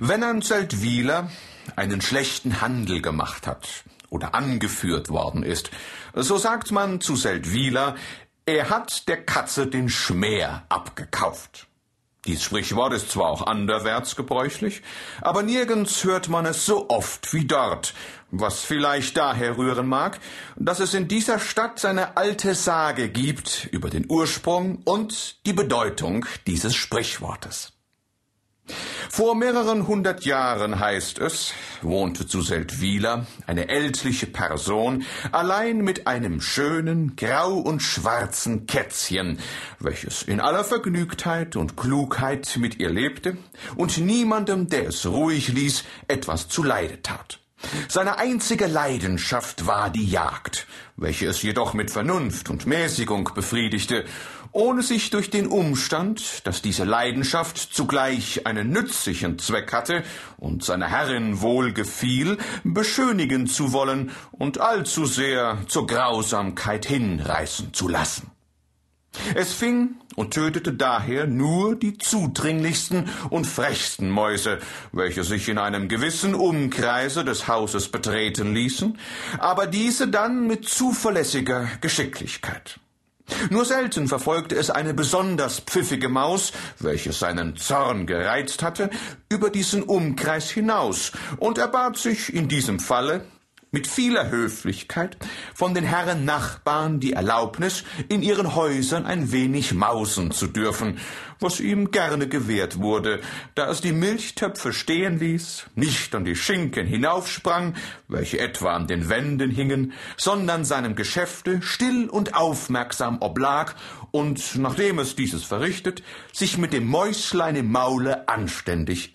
Wenn ein Seldwyler einen schlechten Handel gemacht hat oder angeführt worden ist, so sagt man zu Seldwyler, er hat der Katze den Schmäher abgekauft. Dies Sprichwort ist zwar auch anderwärts gebräuchlich, aber nirgends hört man es so oft wie dort, was vielleicht daher rühren mag, dass es in dieser Stadt eine alte Sage gibt über den Ursprung und die Bedeutung dieses Sprichwortes. Vor mehreren hundert Jahren heißt es, wohnte zu Seldwyla eine ältliche Person allein mit einem schönen grau und schwarzen Kätzchen, welches in aller Vergnügtheit und Klugheit mit ihr lebte und niemandem, der es ruhig ließ, etwas zuleide tat. Seine einzige Leidenschaft war die Jagd, welche es jedoch mit Vernunft und Mäßigung befriedigte, ohne sich durch den Umstand, dass diese Leidenschaft zugleich einen nützlichen Zweck hatte und seiner Herrin wohl gefiel, beschönigen zu wollen und allzu sehr zur Grausamkeit hinreißen zu lassen. Es fing und tötete daher nur die zudringlichsten und frechsten Mäuse, welche sich in einem gewissen Umkreise des Hauses betreten ließen, aber diese dann mit zuverlässiger Geschicklichkeit. Nur selten verfolgte es eine besonders pfiffige Maus, welche seinen Zorn gereizt hatte, über diesen Umkreis hinaus und erbat sich in diesem Falle mit vieler Höflichkeit von den Herren Nachbarn die Erlaubnis, in ihren Häusern ein wenig mausen zu dürfen, was ihm gerne gewährt wurde, da es die Milchtöpfe stehen ließ, nicht an die Schinken hinaufsprang, welche etwa an den Wänden hingen, sondern seinem Geschäfte still und aufmerksam oblag und, nachdem es dieses verrichtet, sich mit dem Mäuslein im Maule anständig